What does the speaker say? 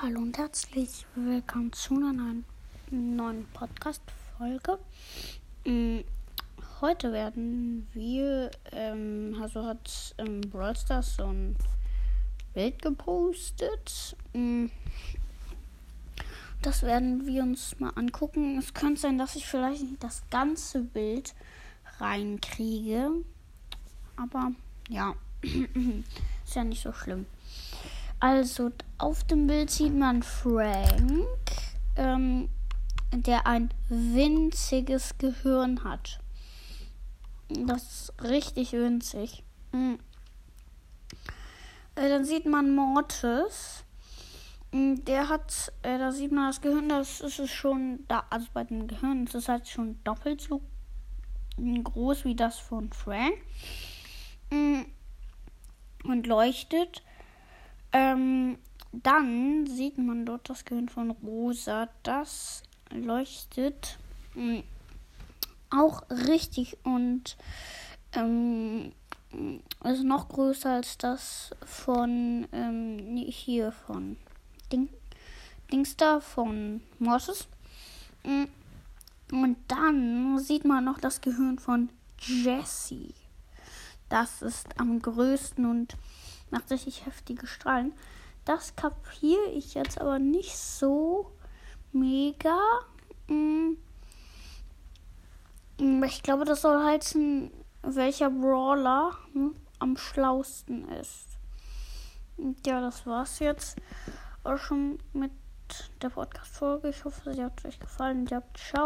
Hallo und herzlich willkommen zu einer neuen, Podcast-Folge. Mm, Heute werden wir, ähm, also hat ähm, Brawl Stars so ein Bild gepostet. Mm, Das werden wir uns mal angucken. Es könnte sein, dass ich vielleicht nicht das ganze Bild reinkriege. Aber ja, ist ja nicht so schlimm. Also auf dem Bild sieht man Frank, ähm, der ein winziges Gehirn hat. Das ist richtig winzig. Mhm. Äh, dann sieht man Mortis. Mm, Der hat, äh, da sieht man das Gehirn, das ist es schon da, also bei dem Gehirn ist es halt schon doppelt so groß wie das von Frank. Mm, Und leuchtet. Ähm, dann sieht man dort das Gehirn von Rosa. Das leuchtet mh, auch richtig und ähm, ist noch größer als das von ähm, hier von Ding, Dings da von Morses. Mm, Und dann sieht man noch das Gehirn von Jessie. Das ist am größten und macht richtig heftige Strahlen. Das kapiere ich jetzt aber nicht so mega. Mm. Ich glaube, das soll heißen, welcher Brawler hm, am schlausten ist. Ja, das war's jetzt auch schon mit der Podcast-Folge. Ich hoffe, sie hat euch gefallen. Ihr ciao.